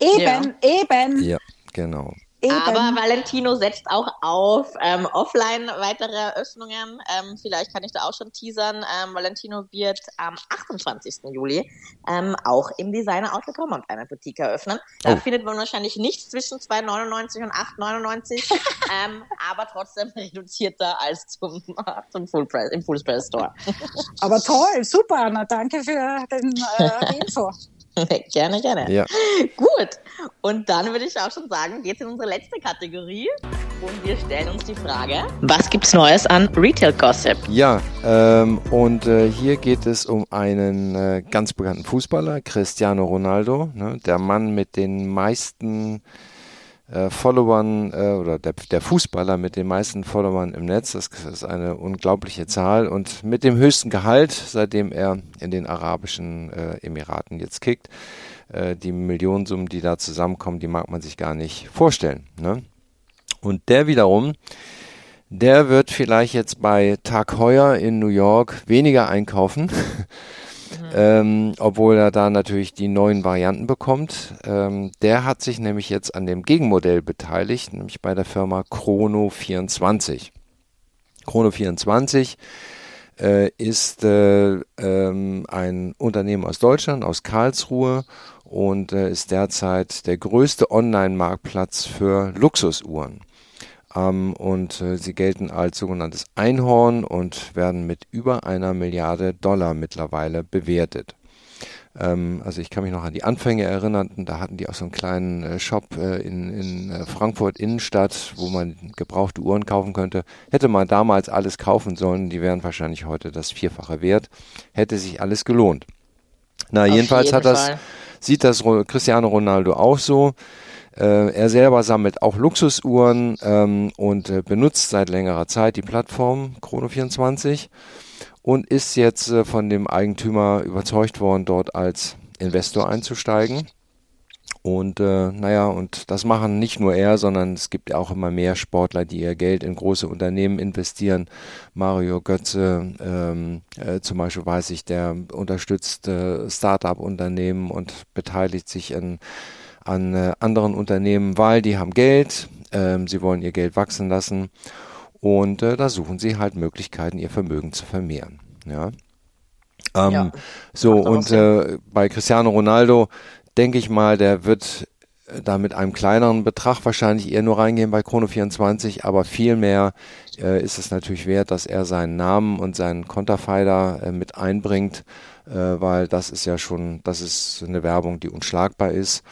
Eben, ja. eben. Ja, genau. Eben. Aber Valentino setzt auch auf ähm, offline weitere Eröffnungen. Ähm, vielleicht kann ich da auch schon teasern. Ähm, Valentino wird am 28. Juli ähm, auch im Designer Outlet Romont eine Boutique eröffnen. Da oh. findet man wahrscheinlich nichts zwischen 2,99 und 8,99, [laughs] ähm, aber trotzdem reduzierter als zum, [laughs] zum Full Price, im Full Price Store. aber toll, super, Anna. Danke für den, äh, die Info. [laughs] [laughs] gerne, gerne. Ja. Gut. Und dann würde ich auch schon sagen, geht es in unsere letzte Kategorie. Und wir stellen uns die Frage, was gibt's Neues an Retail Gossip? Ja, ähm, und äh, hier geht es um einen äh, ganz bekannten Fußballer, Cristiano Ronaldo, ne, der Mann mit den meisten äh, Followern äh, oder der, der Fußballer mit den meisten Followern im Netz. Das ist eine unglaubliche Zahl und mit dem höchsten Gehalt, seitdem er in den Arabischen äh, Emiraten jetzt kickt. Äh, die Millionensummen, die da zusammenkommen, die mag man sich gar nicht vorstellen. Ne? Und der wiederum, der wird vielleicht jetzt bei Tag Heuer in New York weniger einkaufen. [laughs] Mhm. Ähm, obwohl er da natürlich die neuen Varianten bekommt. Ähm, der hat sich nämlich jetzt an dem Gegenmodell beteiligt, nämlich bei der Firma Chrono24. Chrono24 äh, ist äh, ähm, ein Unternehmen aus Deutschland, aus Karlsruhe und äh, ist derzeit der größte Online-Marktplatz für Luxusuhren. Ähm, und äh, sie gelten als sogenanntes Einhorn und werden mit über einer Milliarde Dollar mittlerweile bewertet. Ähm, also ich kann mich noch an die Anfänge erinnern, da hatten die auch so einen kleinen äh, Shop äh, in, in Frankfurt Innenstadt, wo man gebrauchte Uhren kaufen könnte. Hätte man damals alles kaufen sollen, die wären wahrscheinlich heute das Vierfache wert. Hätte sich alles gelohnt. Na, Auf jedenfalls hat das, sieht das Cristiano Ronaldo auch so. Äh, er selber sammelt auch Luxusuhren ähm, und äh, benutzt seit längerer Zeit die Plattform Chrono24 und ist jetzt äh, von dem Eigentümer überzeugt worden, dort als Investor einzusteigen. Und äh, naja, und das machen nicht nur er, sondern es gibt auch immer mehr Sportler, die ihr Geld in große Unternehmen investieren. Mario Götze ähm, äh, zum Beispiel weiß ich, der unterstützt äh, Start-up-Unternehmen und beteiligt sich in, an äh, anderen Unternehmen, weil die haben Geld, ähm, sie wollen ihr Geld wachsen lassen und äh, da suchen sie halt Möglichkeiten, ihr Vermögen zu vermehren. Ja. Ähm, ja, so, und äh, bei Cristiano Ronaldo denke ich mal, der wird äh, da mit einem kleineren Betrag wahrscheinlich eher nur reingehen bei Chrono 24, aber viel mehr äh, ist es natürlich wert, dass er seinen Namen und seinen Konterfei äh, mit einbringt, äh, weil das ist ja schon, das ist eine Werbung, die unschlagbar ist.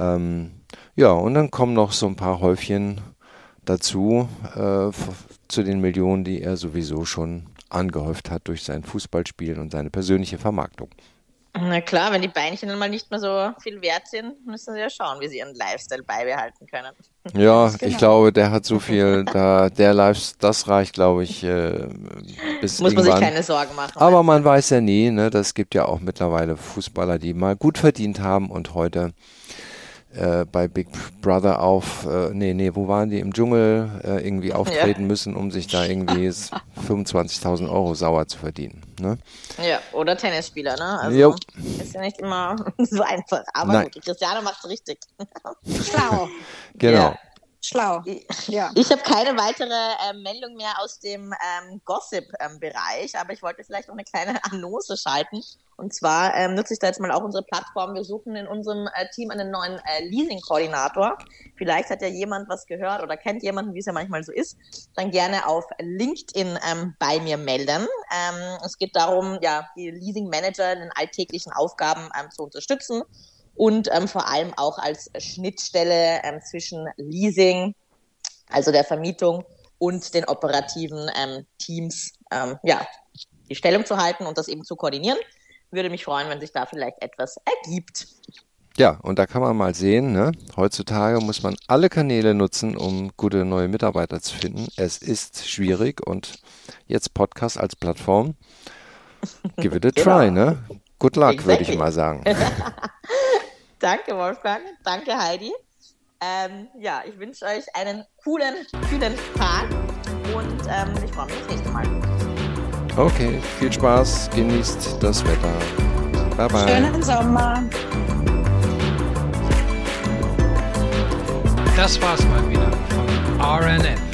Ähm, ja, und dann kommen noch so ein paar Häufchen dazu, äh, zu den Millionen, die er sowieso schon angehäuft hat durch sein Fußballspielen und seine persönliche Vermarktung. Na klar, wenn die Beinchen dann mal nicht mehr so viel wert sind, müssen sie ja schauen, wie sie ihren Lifestyle beibehalten können. Ja, [laughs] genau. ich glaube, der hat so viel, da der Lifestyle, das reicht, glaube ich, äh, bis Muss irgendwann. man sich keine Sorgen machen. Aber man weiß ja nie, ne? Das gibt ja auch mittlerweile Fußballer, die mal gut verdient haben und heute äh, bei Big Brother auf, äh, nee, nee, wo waren die? Im Dschungel äh, irgendwie auftreten ja. müssen, um sich da irgendwie [laughs] 25.000 Euro sauer zu verdienen. Ne? Ja, oder Tennisspieler, ne? Also jo. ist ja nicht immer [laughs] so einfach. Aber Nein. gut, Cristiano macht's richtig. [laughs] Schlau. Genau. Ja. Schlau. Ja. Ich habe keine weitere äh, Meldung mehr aus dem ähm, Gossip-Bereich, ähm, aber ich wollte vielleicht noch eine kleine [laughs] Annonce schalten. Und zwar ähm, nutze ich da jetzt mal auch unsere Plattform. Wir suchen in unserem äh, Team einen neuen äh, Leasing-Koordinator. Vielleicht hat ja jemand was gehört oder kennt jemanden, wie es ja manchmal so ist. Dann gerne auf LinkedIn ähm, bei mir melden. Ähm, es geht darum, ja, die Leasing-Manager in den alltäglichen Aufgaben ähm, zu unterstützen und ähm, vor allem auch als Schnittstelle ähm, zwischen Leasing, also der Vermietung und den operativen ähm, Teams, ähm, ja, die Stellung zu halten und das eben zu koordinieren. Würde mich freuen, wenn sich da vielleicht etwas ergibt. Ja, und da kann man mal sehen, ne? heutzutage muss man alle Kanäle nutzen, um gute neue Mitarbeiter zu finden. Es ist schwierig und jetzt Podcast als Plattform. Give it a [laughs] genau. try, ne? Good luck, exactly. würde ich mal sagen. [laughs] Danke, Wolfgang. Danke, Heidi. Ähm, ja, ich wünsche euch einen coolen, kühlen Tag und ähm, ich freue mich das nächste Mal. Okay, viel Spaß, genießt das Wetter. Bye bye. Schönen Sommer. Das war's mal wieder von RNF